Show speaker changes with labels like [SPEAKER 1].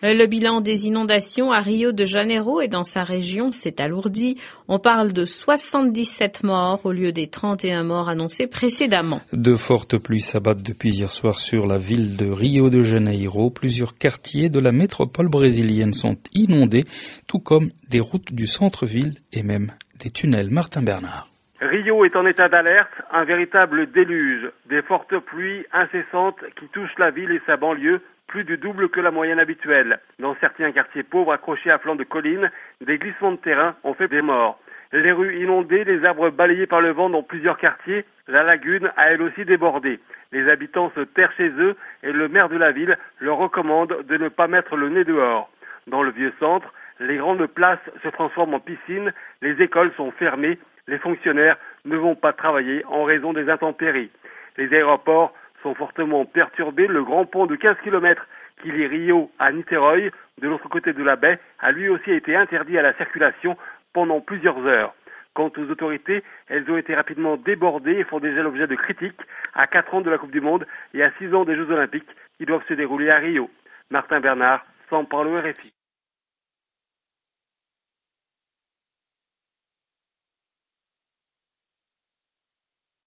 [SPEAKER 1] Le bilan des inondations à Rio de Janeiro et dans sa région s'est alourdi. On parle de 77 morts au lieu des 31 morts annoncés précédemment.
[SPEAKER 2] De fortes pluies s'abattent depuis hier soir sur la ville de Rio de Janeiro. Plusieurs quartiers de la métropole brésilienne sont inondés, tout comme des routes du centre-ville et même des tunnels. Martin Bernard.
[SPEAKER 3] Rio est en état d'alerte, un véritable déluge, des fortes pluies incessantes qui touchent la ville et sa banlieue, plus du double que la moyenne habituelle. Dans certains quartiers pauvres accrochés à flanc de collines, des glissements de terrain ont fait des morts. Les rues inondées, les arbres balayés par le vent dans plusieurs quartiers, la lagune a elle aussi débordé. Les habitants se terrent chez eux et le maire de la ville leur recommande de ne pas mettre le nez dehors. Dans le vieux centre, les grandes places se transforment en piscines, les écoles sont fermées, les fonctionnaires ne vont pas travailler en raison des intempéries. Les aéroports sont fortement perturbés. Le grand pont de 15 km qui lie Rio à Niterói, de l'autre côté de la baie, a lui aussi été interdit à la circulation pendant plusieurs heures. Quant aux autorités, elles ont été rapidement débordées et font déjà l'objet de critiques à 4 ans de la Coupe du Monde et à 6 ans des Jeux Olympiques qui doivent se dérouler à Rio. Martin Bernard, sans parler RFI.